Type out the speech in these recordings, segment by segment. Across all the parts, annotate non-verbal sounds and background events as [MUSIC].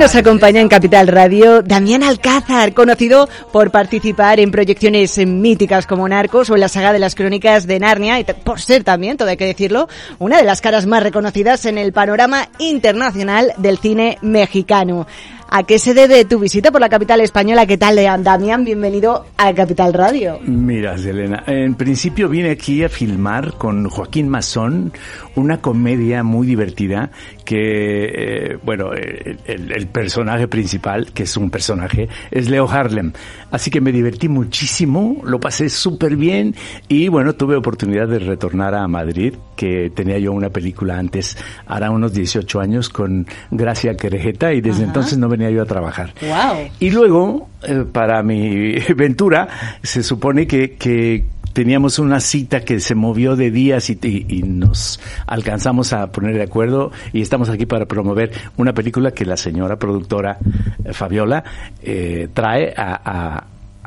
Nos acompaña en Capital Radio Damián Alcázar, conocido por participar en proyecciones míticas como Narcos o en la saga de las crónicas de Narnia y por ser también, todo hay que decirlo, una de las caras más reconocidas en el panorama internacional del cine mexicano. ¿A qué se debe tu visita por la capital española? ¿Qué tal, Damián? Bienvenido a Capital Radio. Mira, Selena, en principio vine aquí a filmar con Joaquín Mazón una comedia muy divertida que, eh, bueno, el, personaje principal, que es un personaje, es Leo Harlem. Así que me divertí muchísimo, lo pasé súper bien y, bueno, tuve oportunidad de retornar a Madrid, que tenía yo una película antes, hará unos 18 años, con Gracia Querejeta y desde entonces no venía yo a trabajar. Wow. Y luego, eh, para mi [LAUGHS] ventura, se supone que, que teníamos una cita que se movió de días y, nos alcanzamos a poner de acuerdo y estamos aquí para promover una película que la señora productora eh, Fabiola eh, trae a,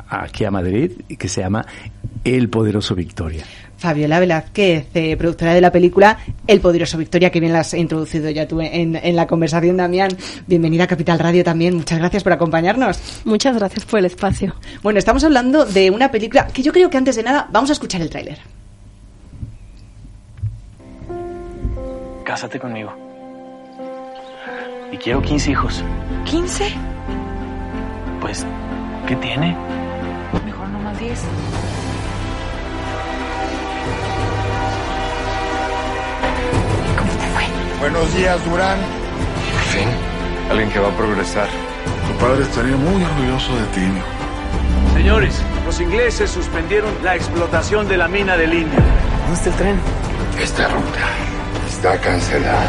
aquí a Madrid y que se llama El Poderoso Victoria. Fabiola Velázquez, eh, productora de la película El Poderoso Victoria, que bien la has introducido ya tú en, en, la conversación, Damián. Bienvenida a Capital Radio también. Muchas gracias por acompañarnos. Muchas gracias por el espacio. Bueno, estamos hablando de una película que yo creo que antes de nada vamos a escuchar el tráiler. Cásate conmigo. Y quiero 15 hijos. ¿15? Pues, ¿qué tiene? Mejor no más 10. Buenos días, Durán. Por fin, alguien que va a progresar. Tu padre estaría muy orgulloso de ti, hijo. Señores, los ingleses suspendieron la explotación de la mina de línea. ¿Dónde está el tren? Esta ruta está cancelada.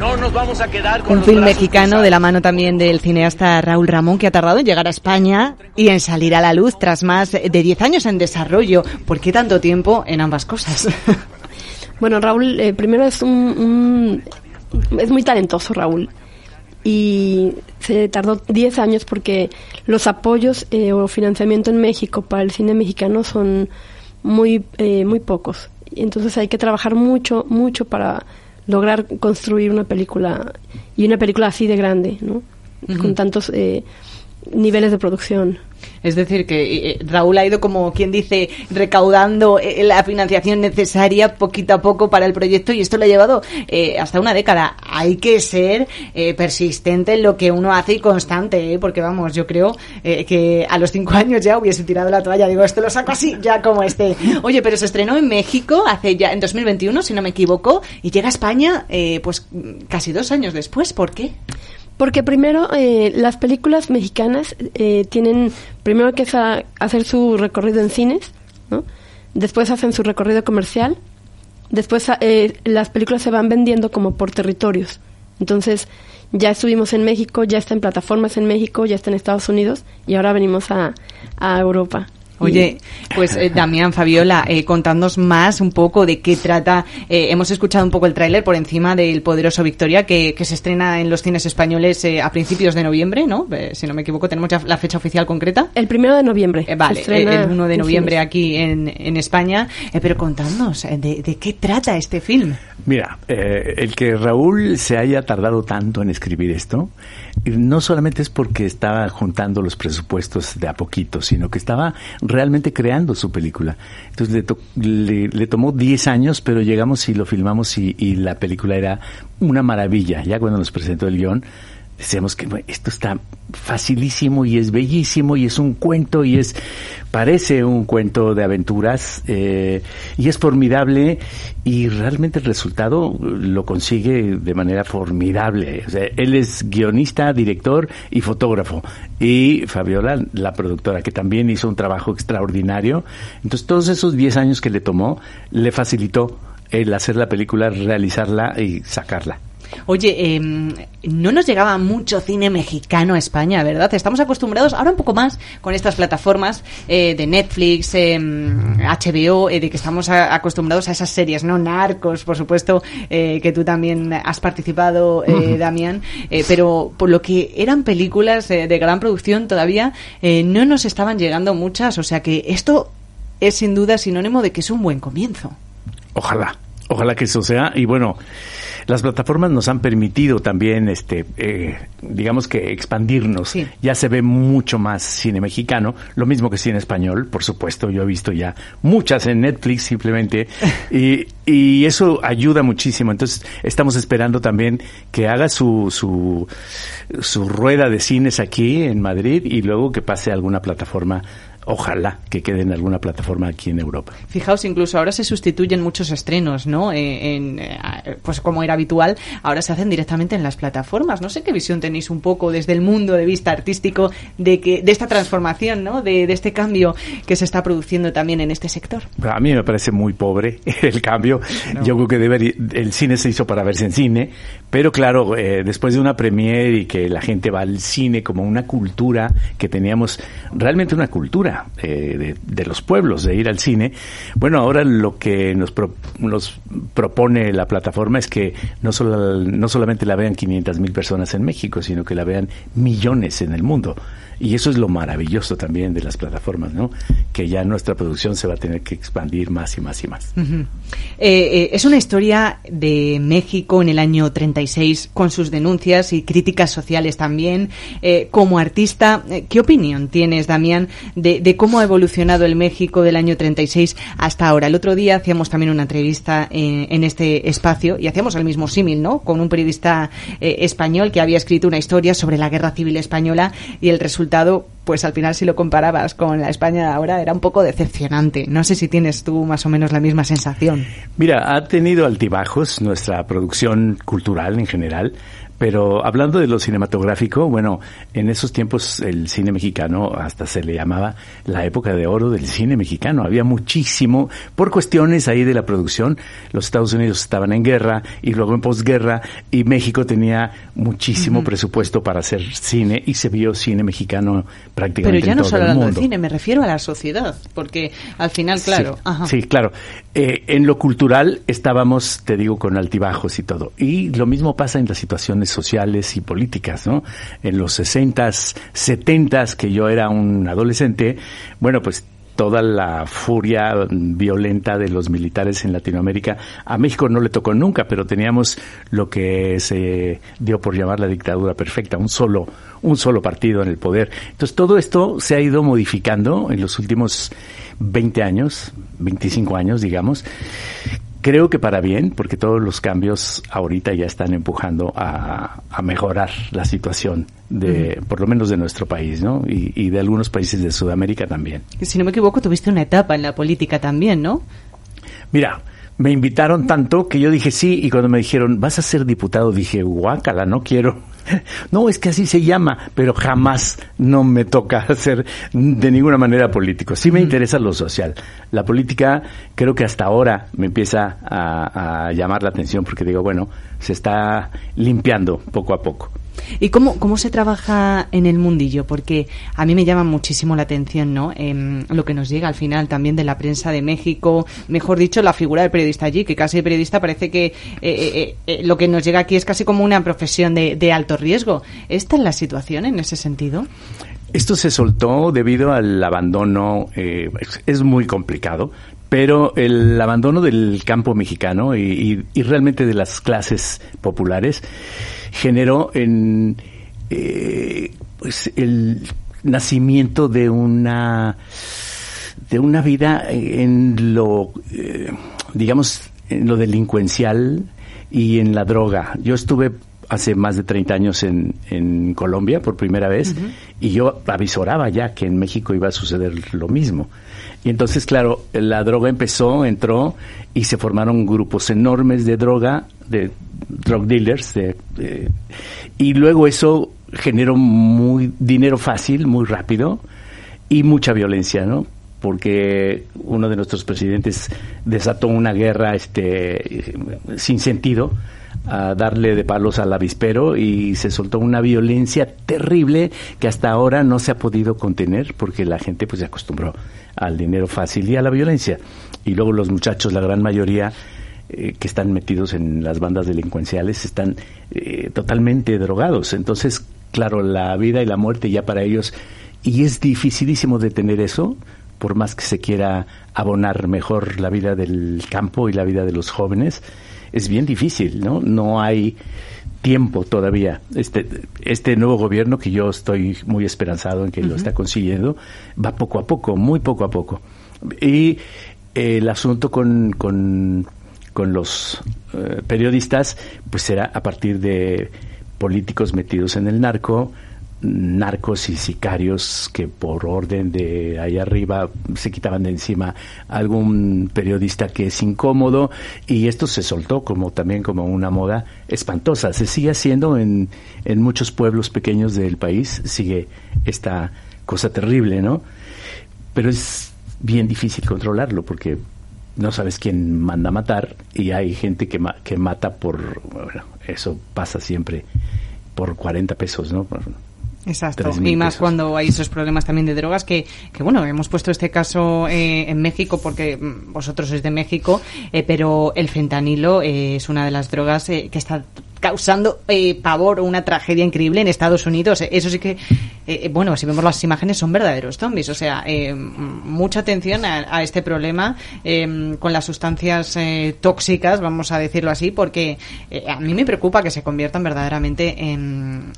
No nos vamos a quedar con Un film mexicano de la mano también del cineasta Raúl Ramón que ha tardado en llegar a España y en salir a la luz tras más de 10 años en desarrollo. ¿Por qué tanto tiempo en ambas cosas? [LAUGHS] Bueno, Raúl, eh, primero es un, es muy talentoso Raúl y se tardó 10 años porque los apoyos eh, o financiamiento en México para el cine mexicano son muy eh, muy pocos. Entonces hay que trabajar mucho mucho para lograr construir una película y una película así de grande, ¿no? Con tantos niveles de producción. Es decir, que eh, Raúl ha ido, como quien dice, recaudando eh, la financiación necesaria poquito a poco para el proyecto y esto le ha llevado eh, hasta una década. Hay que ser persistente en lo que uno hace y constante, porque vamos, yo creo que a los cinco años ya hubiese tirado la toalla. Digo, esto lo saco así, ya como este. Oye, pero se estrenó en México hace ya, en 2021, si no me equivoco, y llega a España, pues casi dos años después. ¿Por qué? Porque primero eh, las películas mexicanas eh, tienen primero que hacer su recorrido en cines, después hacen su recorrido comercial, después eh, las películas se van vendiendo como por territorios. Entonces ya estuvimos en México, ya está en plataformas en México, ya está en Estados Unidos y ahora venimos a, a Europa. Oye, pues eh, Damián, Fabiola, eh, contadnos más un poco de qué trata. Eh, hemos escuchado un poco el tráiler por encima del Poderoso Victoria que, se estrena en los cines españoles eh, a principios de noviembre, ¿no? si no me equivoco, tenemos ya la fecha oficial concreta. El primero de noviembre. vale, el 1 de noviembre aquí en, en España. pero contadnos, de, de, qué trata este film? Mira, el que Raúl se haya tardado tanto en escribir esto, no solamente es porque estaba juntando los presupuestos de a poquito, sino que estaba realmente creando su película. Entonces le, le, tomó 10 años, pero llegamos y lo filmamos y, y, la película era una maravilla. Ya cuando nos presentó el guion, decíamos que esto está facilísimo y es bellísimo y es un cuento y es parece un cuento de aventuras eh, y es formidable y realmente el resultado lo consigue de manera formidable. O sea, él es guionista, director y fotógrafo y Fabiola, la productora, que también hizo un trabajo extraordinario. Entonces todos esos 10 años que le tomó le facilitó el hacer la película, realizarla y sacarla. Oye, em, no nos llegaba mucho cine mexicano a España, ¿verdad? Estamos acostumbrados, ahora un poco más, con estas plataformas eh, de Netflix, HBO, em, eh, de que estamos acostumbrados a esas series, ¿no? Narcos, por supuesto, eh, que tú también has participado, Damián, pero por lo que eran películas de gran producción todavía no nos estaban llegando muchas, o sea que esto es sin duda sinónimo de que es un buen comienzo. Ojalá, ojalá que eso sea, y bueno, las plataformas nos han permitido también, este, eh, digamos que expandirnos. Sí. Ya se ve mucho más cine mexicano, lo mismo que cine español, por supuesto. Yo he visto ya muchas en Netflix simplemente [LAUGHS] y, y eso ayuda muchísimo. Entonces estamos esperando también que haga su, su, su rueda de cines aquí en Madrid y luego que pase a alguna plataforma ojalá que quede en alguna plataforma aquí en Europa. Fijaos, incluso ahora se sustituyen muchos estrenos, ¿no? Eh, en, eh, pues como era habitual, ahora se hacen directamente en las plataformas. No sé qué visión tenéis un poco desde el mundo de vista artístico de que de esta transformación, ¿no? De, de este cambio que se está produciendo también en este sector. A mí me parece muy pobre [LAUGHS] el cambio. Yo creo que debería, el cine se hizo para verse en cine, pero claro, eh, después de una premiere y que la gente va al cine como una cultura que teníamos, realmente una cultura eh, de, los pueblos, de ir al cine. Bueno, ahora lo que nos, pro, nos propone la plataforma es que no, solo, no solamente la vean 500 mil personas en México, sino que la vean millones en el mundo. Y eso es lo maravilloso también de las plataformas, ¿no? Que ya nuestra producción se va a tener que expandir más y más y más. Eh, eh, es una historia de México en el año 36 con sus denuncias y críticas sociales también. Como artista, ¿qué opinión tienes, Damián, de, de, cómo ha evolucionado el México del año 36 hasta ahora? El otro día hacíamos también una entrevista en, en este espacio y hacíamos el mismo símil, ¿no? Con un periodista eh, español que había escrito una historia sobre la guerra civil española y el resultado resultado, pues al final si lo comparabas con la España de ahora era un poco decepcionante. No sé si tienes tú más o menos la misma sensación. Mira, ha tenido altibajos nuestra producción cultural en general. Pero hablando de lo cinematográfico, bueno, en esos tiempos el cine mexicano hasta se le llamaba la época de oro del cine mexicano. Había muchísimo, por cuestiones ahí de la producción, los Estados Unidos estaban en guerra y luego en posguerra y México tenía muchísimo uh -huh. presupuesto para hacer cine y se vio cine mexicano prácticamente Pero ya en no todo solo hablando de cine, me refiero a la sociedad, porque al final, claro. Sí, ajá. sí, claro. Eh, en lo cultural estábamos, te digo, con altibajos y todo. Y lo mismo pasa en las situaciones sociales y políticas, ¿no? En los 60s, 70s, que yo era un adolescente, bueno, pues toda la furia violenta de los militares en Latinoamérica. A México no le tocó nunca, pero teníamos lo que se dio por llamar la dictadura perfecta, un solo, un solo partido en el poder. Entonces todo esto se ha ido modificando en los últimos 20 años, 25 años, digamos. Creo que para bien, porque todos los cambios ahorita ya están empujando a, a mejorar la situación de, uh -huh. por lo menos de nuestro país, ¿no? Y, y, de algunos países de Sudamérica también. Si no me equivoco, tuviste una etapa en la política también, ¿no? Mira, me invitaron tanto que yo dije sí, y cuando me dijeron, vas a ser diputado, dije, guácala, no quiero. [LAUGHS] No, es que así se llama, pero jamás no me toca [LAUGHS] hacer de ninguna manera político. Sí me interesa lo social. La política creo que hasta ahora me empieza a, a llamar la atención porque digo, bueno, se está limpiando poco a poco. ¿Y cómo, cómo se trabaja en el mundillo? Porque a mí me llama muchísimo la atención, ¿no? Eh, lo que nos llega al final también de la prensa de México, mejor dicho, la figura del periodista allí, que casi el periodista parece que eh, eh, eh, lo que nos llega aquí es casi como una profesión de, de alto riesgo. ¿Esta es la situación en ese sentido? Esto se soltó debido al abandono, eh, es muy complicado, pero el abandono del campo mexicano y, y, y realmente de las clases populares generó en eh, pues el nacimiento de una de una vida en lo eh, digamos en lo delincuencial y en la droga. Yo estuve hace más de 30 años en, en Colombia por primera vez uh -huh. y yo avisoraba ya que en México iba a suceder lo mismo. Y entonces, claro, la droga empezó, entró y se formaron grupos enormes de droga, de drug dealers, de, de, y luego eso generó muy dinero fácil, muy rápido y mucha violencia, ¿no? porque uno de nuestros presidentes desató una guerra este sin sentido a darle de palos al avispero y se soltó una violencia terrible que hasta ahora no se ha podido contener porque la gente pues se acostumbró al dinero fácil y a la violencia. Y luego los muchachos la gran mayoría eh, que están metidos en las bandas delincuenciales están eh, totalmente drogados. Entonces claro la vida y la muerte ya para ellos y es dificilísimo detener eso por más que se quiera abonar mejor la vida del campo y la vida de los jóvenes es bien difícil, ¿no? No hay tiempo todavía. Este, este nuevo gobierno, que yo estoy muy esperanzado en que lo está consiguiendo, va poco a poco, muy poco a poco. Y el asunto con, con, con los eh, periodistas, pues será a partir de políticos metidos en el narco, narcos y sicarios que por orden de ahí arriba se quitaban de encima algún periodista que es incómodo y esto se soltó como también como una moda espantosa. Se sigue haciendo en, en muchos pueblos pequeños del país, sigue esta cosa terrible, ¿no? Pero es bien difícil controlarlo porque no sabes quién manda a matar y hay gente que, que mata por, bueno, eso pasa siempre por 40 pesos, ¿no? Exacto, y más cuando hay esos problemas también de drogas que, que bueno, hemos puesto este caso eh, en México porque mm, vosotros sois de México, eh, pero el fentanilo eh, es una de las drogas que está causando pavor o una tragedia increíble en Estados Unidos. Eso sí que, bueno, si vemos las imágenes son verdaderos zombies. O sea, mucha atención a, a, este problema con las sustancias tóxicas, vamos a decirlo así, porque a mí me preocupa que se conviertan verdaderamente en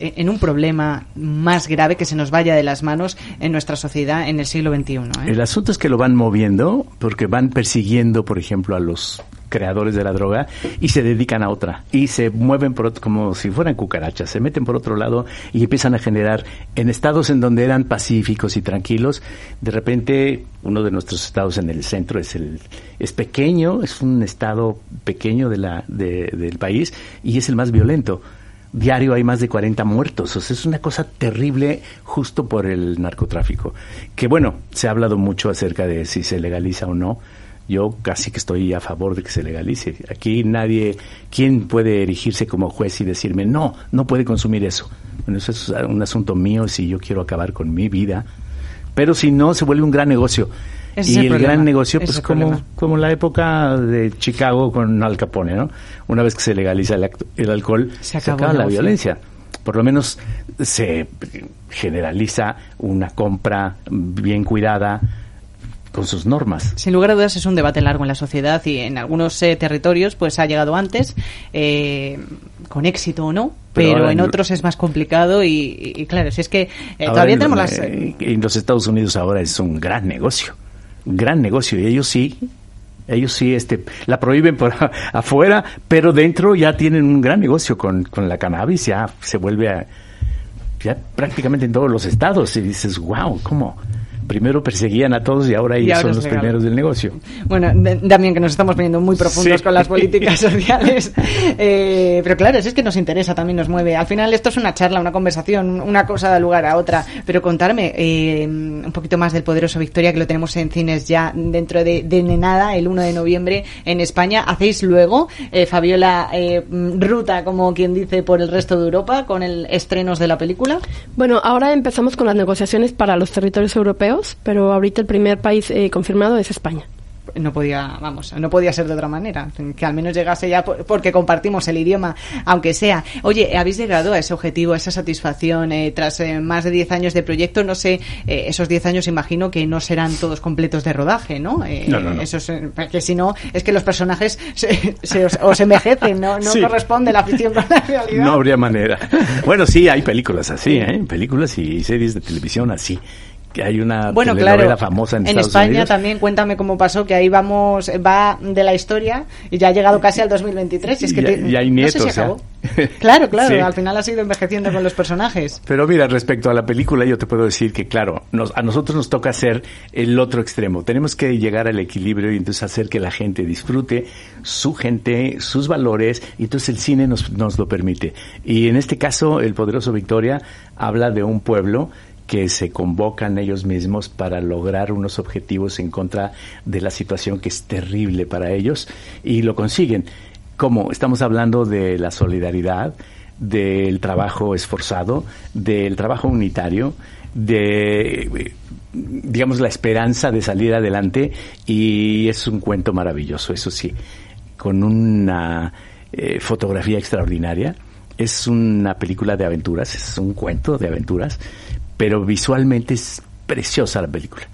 en un problema más grave que se nos vaya de las manos en nuestra sociedad en el siglo XXI. ¿eh? El asunto es que lo van moviendo porque van persiguiendo, por ejemplo, a los creadores de la droga y se dedican a otra y se mueven por como si fueran cucarachas, se meten por otro lado y empiezan a generar en estados en donde eran pacíficos y tranquilos, de repente uno de nuestros estados en el centro es el es pequeño, es un estado pequeño de la del país y es el más violento diario hay más de 40 muertos. O sea, es una cosa terrible justo por el narcotráfico. Que bueno, se ha hablado mucho acerca de si se legaliza o no. Yo casi que estoy a favor de que se legalice. Aquí nadie, ¿quién puede erigirse como juez y decirme, no, no puede consumir eso? Bueno, eso es un asunto mío si yo quiero acabar con mi vida. Pero si no, se vuelve un gran negocio y el, gran negocio, pues como, como la época de Chicago con Al Capone, ¿no? Una vez que se legaliza el, alcohol, se, acaba la violencia. Por lo menos se generaliza una compra bien cuidada, con sus normas. Sin lugar a dudas es un debate largo en la sociedad y en algunos eh, territorios pues ha llegado antes, eh, con éxito o no, pero, en, otros es más complicado y, claro, si es que eh, todavía tenemos las... en los Estados Unidos ahora es un gran negocio gran negocio. Y ellos sí ellos sí este la prohíben por [LAUGHS] afuera pero dentro ya tienen un gran negocio con, con la cannabis ya se vuelve a, ya prácticamente en todos los estados. Y dices wow cómo primero perseguían a todos y ahora ellos son los primeros del negocio. Bueno, también que nos estamos poniendo muy profundos con las [LAUGHS] políticas sociales. Eh, pero claro, es que nos interesa, también nos mueve. Al final esto es una charla, una conversación, una cosa da lugar a otra. Pero contarme eh, un poquito más del poderoso Victoria, que lo tenemos en cines ya dentro de, de nada, el 1 de noviembre en España. ¿Hacéis luego, eh, Fabiola, ruta, como quien dice, por el resto de Europa con el estrenos de la película? Bueno, ahora empezamos con las negociaciones para los territorios europeos pero ahorita el primer país eh, confirmado es España no podía, vamos, no podía ser de otra manera, que al menos llegase ya porque compartimos el idioma, aunque sea. Oye, ¿habéis llegado a ese objetivo, a esa satisfacción eh, tras eh, más de 10 años de proyecto? No sé, eh, esos 10 años imagino que no serán todos completos de rodaje, ¿no? no, no, Eso porque si no, es que los personajes se, se os, envejecen, ¿no? No [LAUGHS] corresponde la ficción con la realidad. No habría manera. [LAUGHS] Bueno, sí, hay películas así, ¿eh? Películas y series de televisión así que hay una bueno, claro, famosa en, en España también cuéntame cómo pasó que ahí vamos va de la historia y ya ha llegado casi al 2023 y es que y, hay nietos claro claro al final ha sido envejeciendo con los personajes. Pero mira respecto a la película yo te puedo decir que claro nos, a nosotros nos toca hacer el otro extremo. Tenemos que llegar al equilibrio y entonces hacer que la gente disfrute su gente sus valores y entonces el cine nos, nos lo permite. Y en este caso el poderoso Victoria habla de un pueblo que se convocan ellos mismos para lograr unos objetivos en contra de la situación que es terrible para ellos y lo consiguen. Como estamos hablando de la solidaridad, del trabajo esforzado, del trabajo unitario, de digamos la esperanza de salir adelante y es un cuento maravilloso, eso sí, con una eh, fotografía extraordinaria. Es una película de aventuras, es un cuento de aventuras pero visualmente es preciosa la película.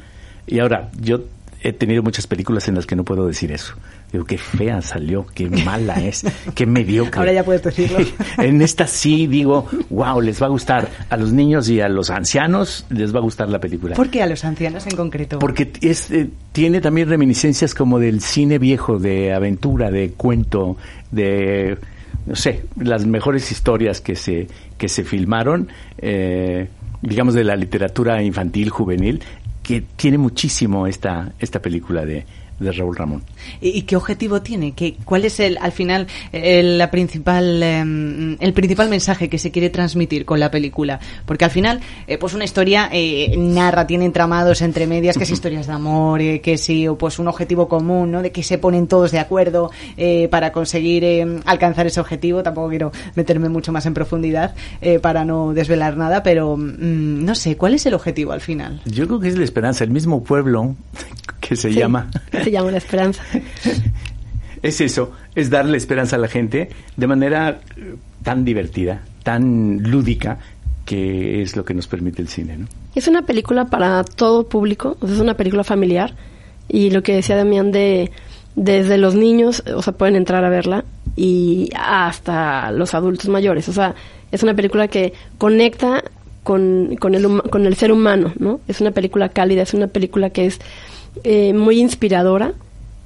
Y ahora, yo he tenido muchas películas en las que no puedo decir eso. Digo, qué fea salió, qué mala es, qué mediocre. Ahora ya puedes decirlo. [LAUGHS] en esta sí digo, wow, les va a gustar. A los niños y a los ancianos les va a gustar la película. ¿Por qué a los ancianos en concreto? Porque es, eh, tiene también reminiscencias como del cine viejo, de aventura, de cuento, de, no sé, las mejores historias que se, que se filmaron, eh, digamos, de la literatura infantil, juvenil, que tiene muchísimo esta, esta película de, de Raúl Ramón. ¿Y, qué objetivo tiene? ¿Qué, ¿Cuál es el, al final el, la principal, em, el principal mensaje que se quiere transmitir con la película? Porque al final, eh, pues una historia eh, narra, tiene entramados entre medias, que es [LAUGHS] historias de amor, eh, que sí, o pues un objetivo común, ¿no? De que se ponen todos de acuerdo para conseguir em, alcanzar ese objetivo. Tampoco quiero meterme mucho más en profundidad para no desvelar nada, pero mm, no sé, ¿cuál es el objetivo al final? Yo creo que es la esperanza. El mismo pueblo [LAUGHS] que se llama llama la esperanza. [LAUGHS] es eso, es darle esperanza a la gente de manera eh, tan divertida, tan lúdica, que es lo que nos permite el cine, ¿no? Es una película para todo público, es una película familiar y lo que decía Damián de desde los niños, o sea, pueden entrar a verla y hasta los adultos mayores, o sea, es una película que conecta con, con, el, con el ser humano, ¿no? Es una película cálida, es una película que es eh, muy inspiradora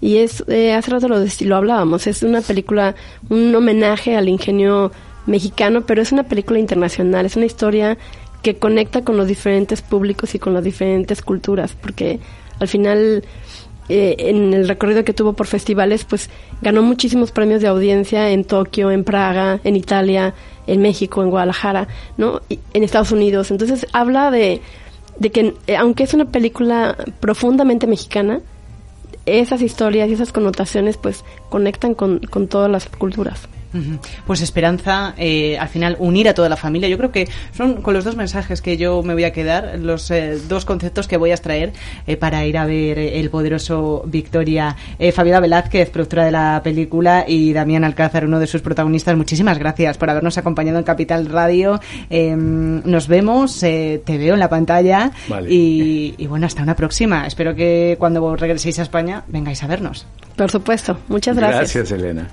y es, eh, hace rato lo, lo hablábamos, es una película, un homenaje al ingenio mexicano, pero es una película internacional, es una historia que conecta con los diferentes públicos y con las diferentes culturas, porque al final eh, en el recorrido que tuvo por festivales, pues ganó muchísimos premios de audiencia en Tokio, en Praga, en Italia, en México, en Guadalajara, ¿no? Y en Estados Unidos. Entonces habla de de que eh, aunque es una película profundamente mexicana, esas historias y esas connotaciones pues conectan con, con todas las culturas. Pues esperanza, eh, al final unir a toda la familia. Yo creo que son con los dos mensajes que yo me voy a quedar, los eh, dos conceptos que voy a extraer eh, para ir a ver el poderoso Victoria. Fabiola Velázquez, productora de la película, y Damián Alcázar, uno de sus protagonistas. Muchísimas gracias por habernos acompañado en Capital Radio. Em, nos vemos, te veo en la pantalla y, y bueno, hasta una próxima. Espero que cuando regreséis a España vengáis a vernos. Por supuesto. Muchas gracias. Gracias, Elena.